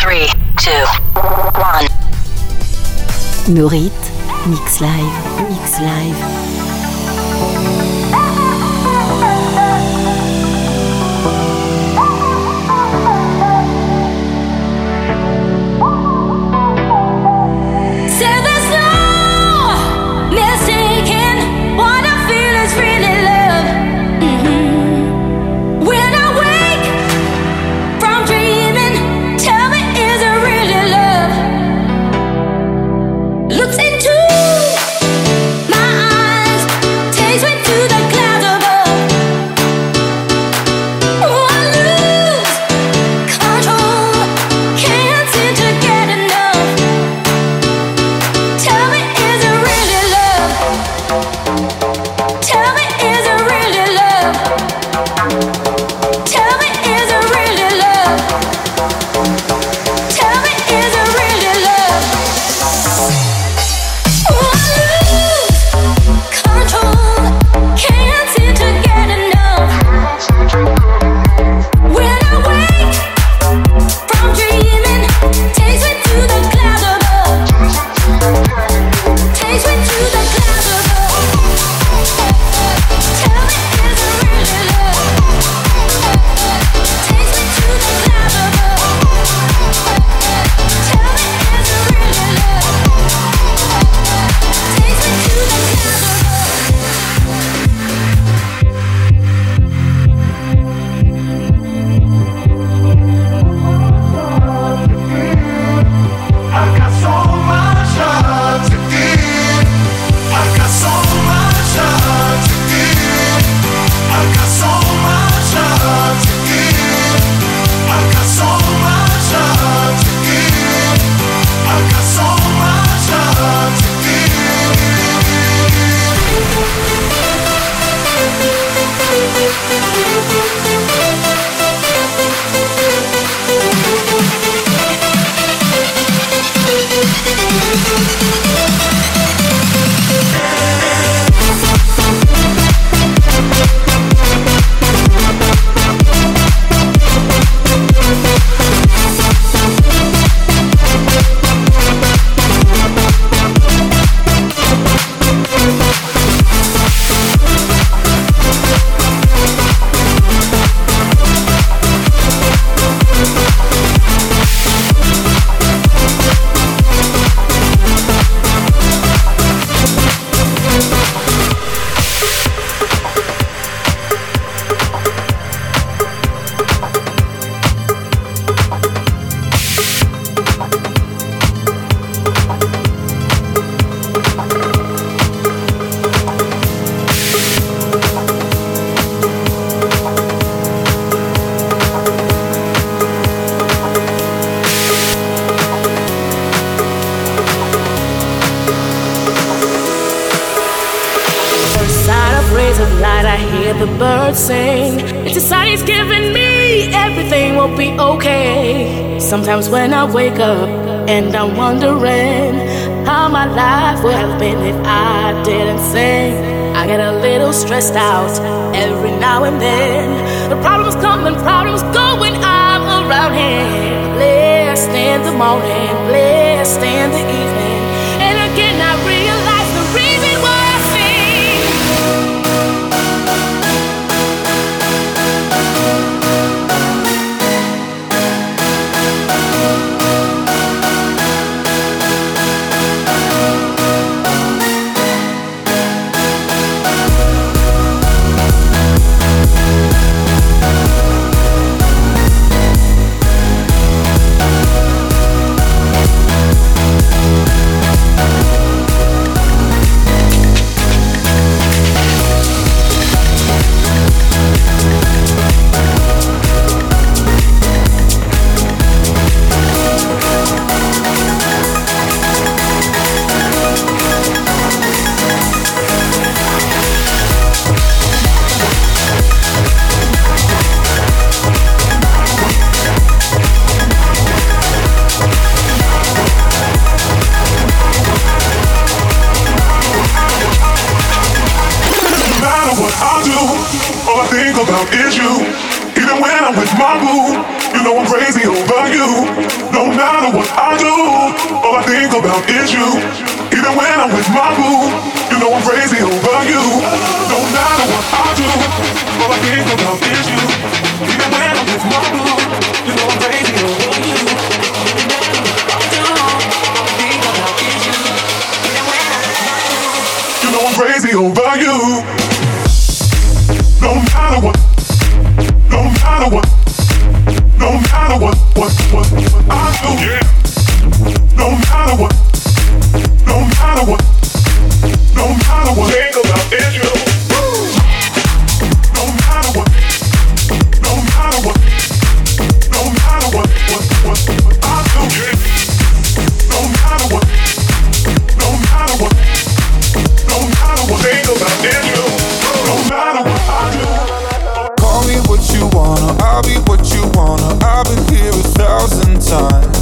3, 2, 1. Nourrit, Mix Live, Mix Live. Sometimes when I wake up and I'm wondering how my life would have been if I didn't sing. I get a little stressed out every now and then. The problems come and problems go when I'm around here. Blessed in the morning, I'm with my boo, you know I'm crazy over you. No matter what I do, all I think about is you. Even when I'm with my boo, you know I'm crazy over you. You know I'm crazy over you. No matter what, no matter what, no matter what, what, what, what I do. Yeah. No matter what, I'll go about anything. No matter what. No matter what. No matter what. I'll do it. No matter what. No matter what. No matter what. I'll about anything. No matter what. I'll do. Call me what you want, I'll be what you wanna. I've been here a thousand times.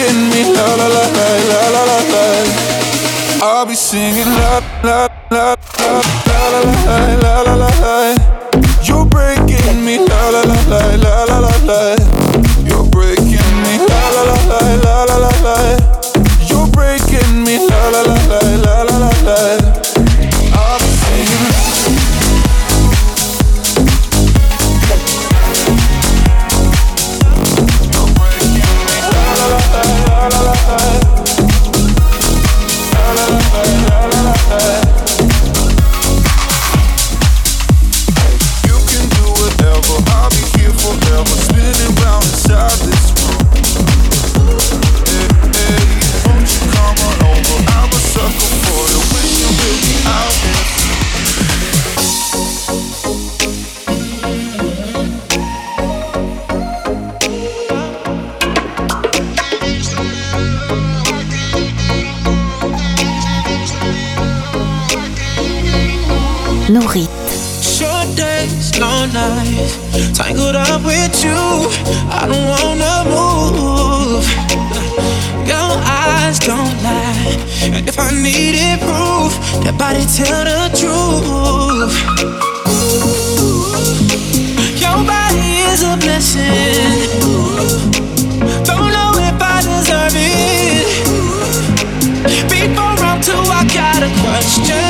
Breaking me la la la la la la la la. I'll be singing la la la la la la la la la la. You're breaking me la la la la la la la la. You're breaking me la la la la la la la Nourrit. Short days, long nights, tangled up with you. I don't wanna move. Your eyes don't lie, and if I needed proof, that body tell the truth. Your body is a blessing. Don't know if I deserve it. Before I'm two, I got a question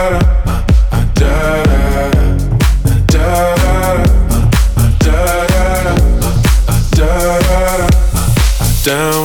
down,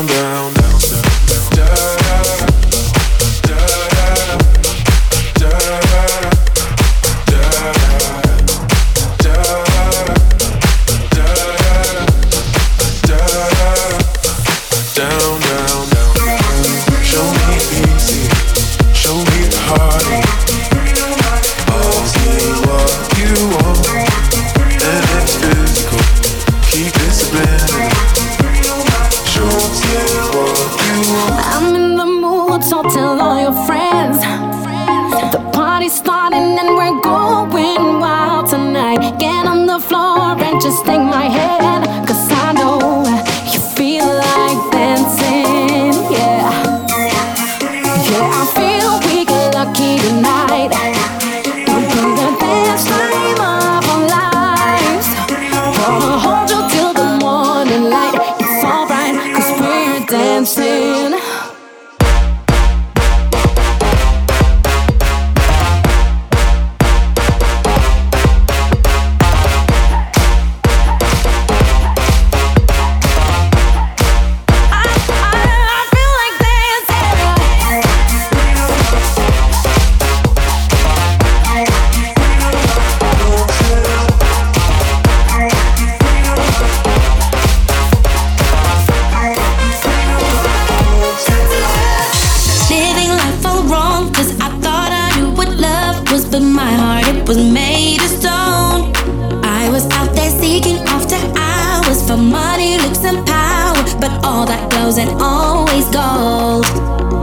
all that glows and always gold.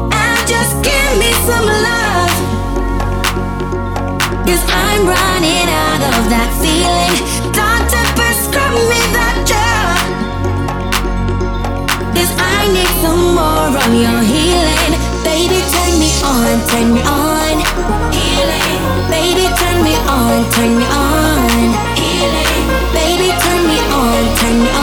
And just give me some love. Cause I'm running out of that feeling. Doctor, prescribe me that drug. Cause I need some more of your healing. Baby, turn me on, turn me on. Healing. Baby, turn me on, turn me on. Healing. Baby, turn me on, turn me on.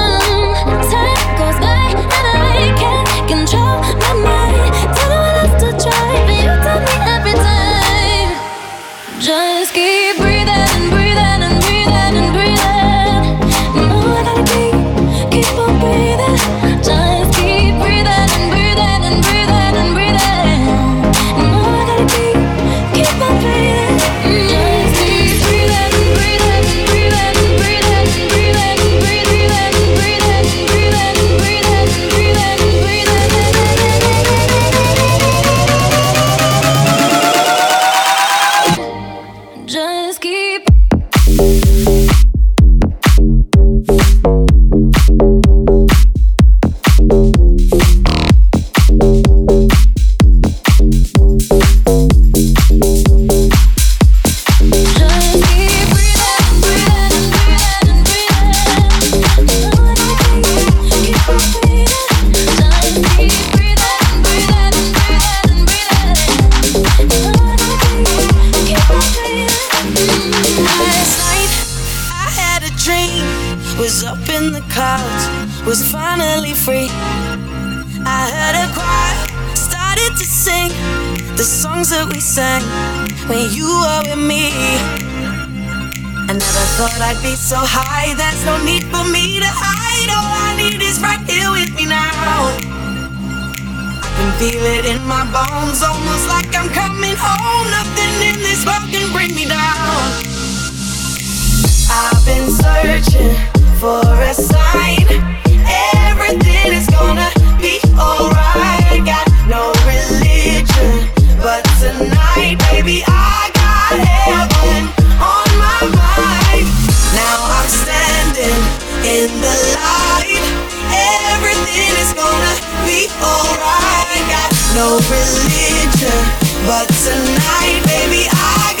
Is gonna be alright. Got no religion, but tonight, baby, I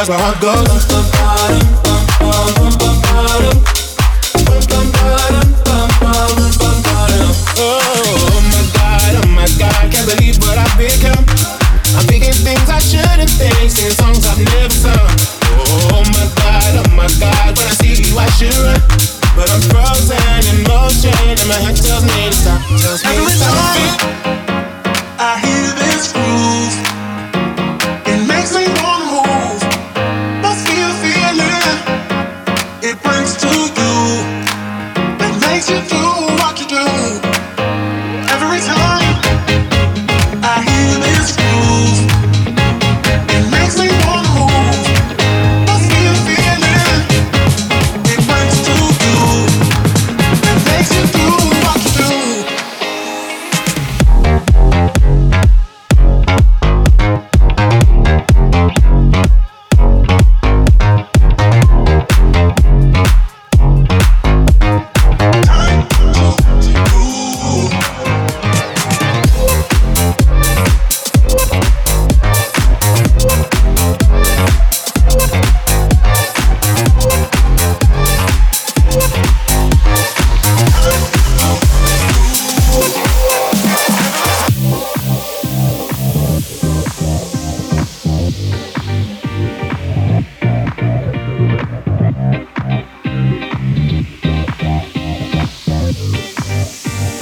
that's where heart goes. Oh my God, oh my God, can't believe what I've become. I'm thinking things I shouldn't think, singing songs I've never sung. Oh, oh my God, oh my God, when I see you I should run. But I'm frozen in motion, and my tells me to stop. I hear this.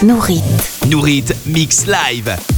Nourrit. Nourrit Mix Live.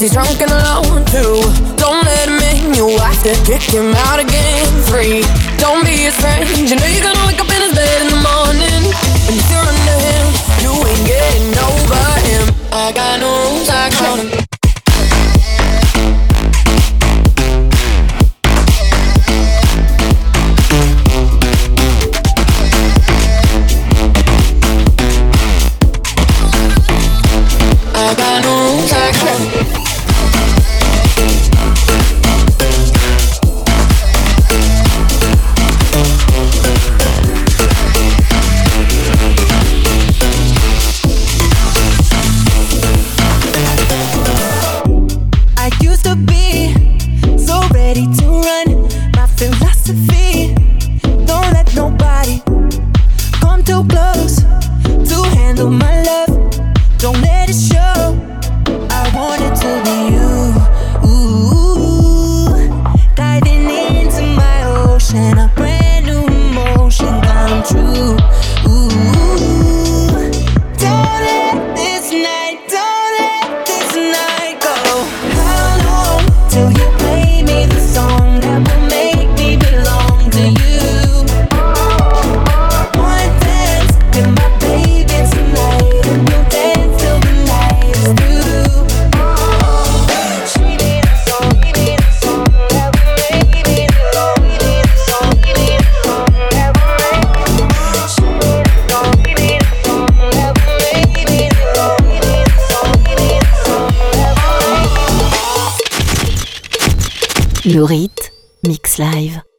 He's drunk and alone too. Don't let him in, you have to kick him out again. Free, don't be his friend. You know you're gonna wake up in his bed in the morning. And if you're under him, you ain't getting over him. I got no rules, I got him. Live.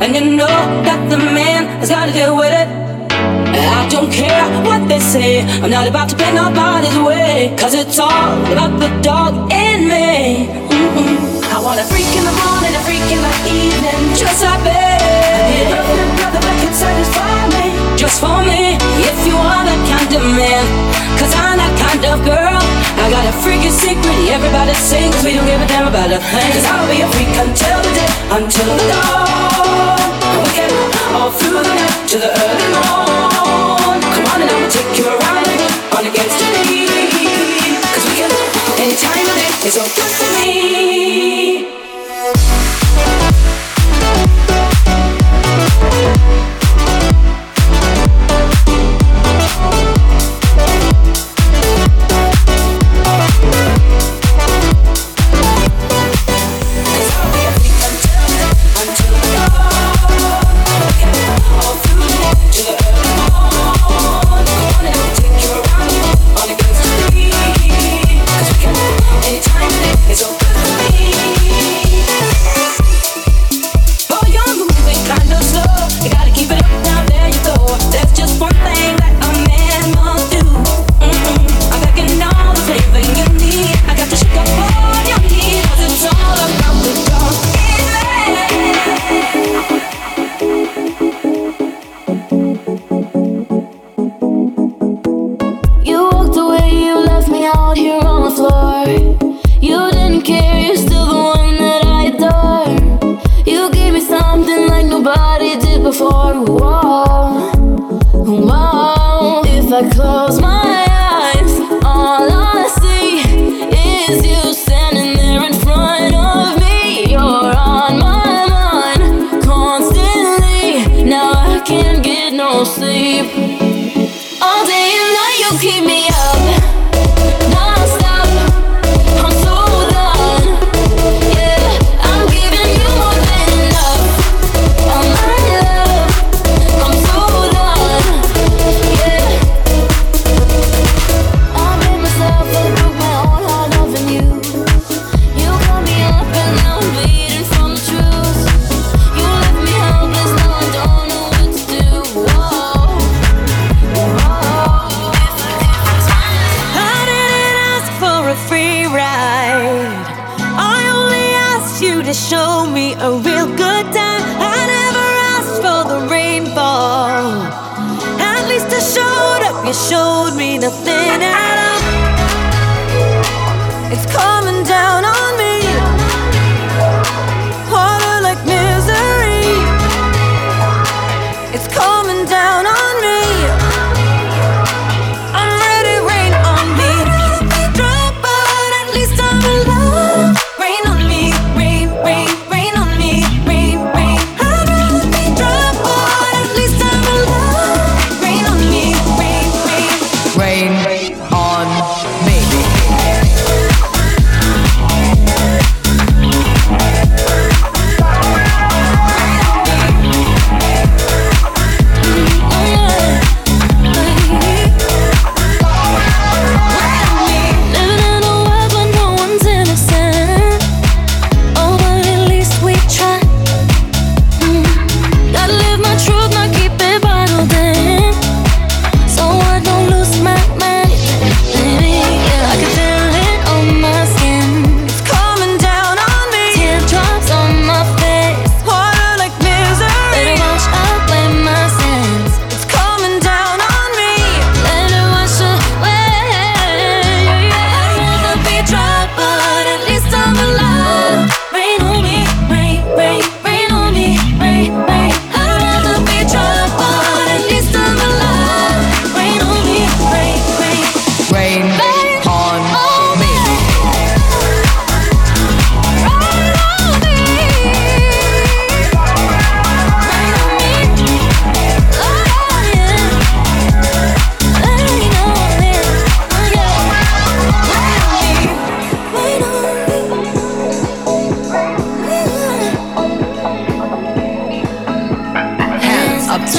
And you know that the man has gotta deal with it. I don't care what they say, I'm not about to bend nobody's way. Cause it's all about the dog in me. Mm-mm. I want a freak in the morning, a freak in the evening, just like me. Need a brother that can satisfy me, just for me. If you are that kind of man, cause I'm that kind of girl a freaking secret. Everybody sings We don't give a damn about a thing. Cause I'll be a freak until the day, until the dawn. And we can all through the night to the early morn. Come on and I'ma take you around ride on against the beat Cause we can, any time of day is all good for me.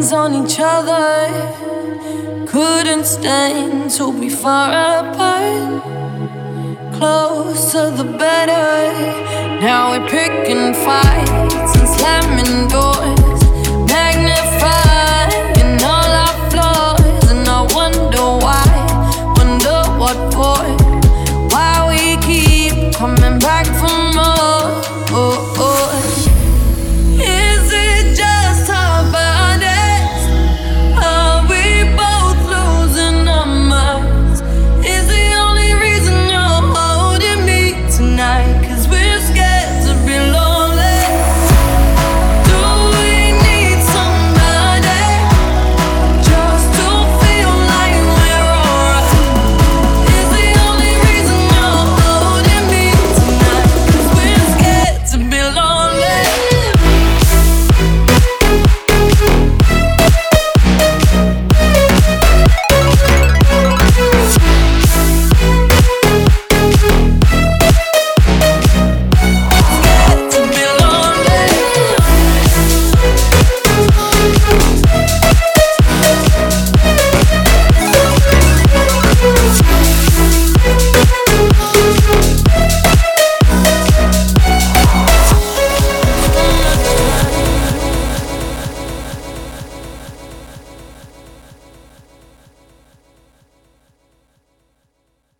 Hands on each other. Couldn't stand to be far apart. Closer the better. Now we're picking fights and slamming doors.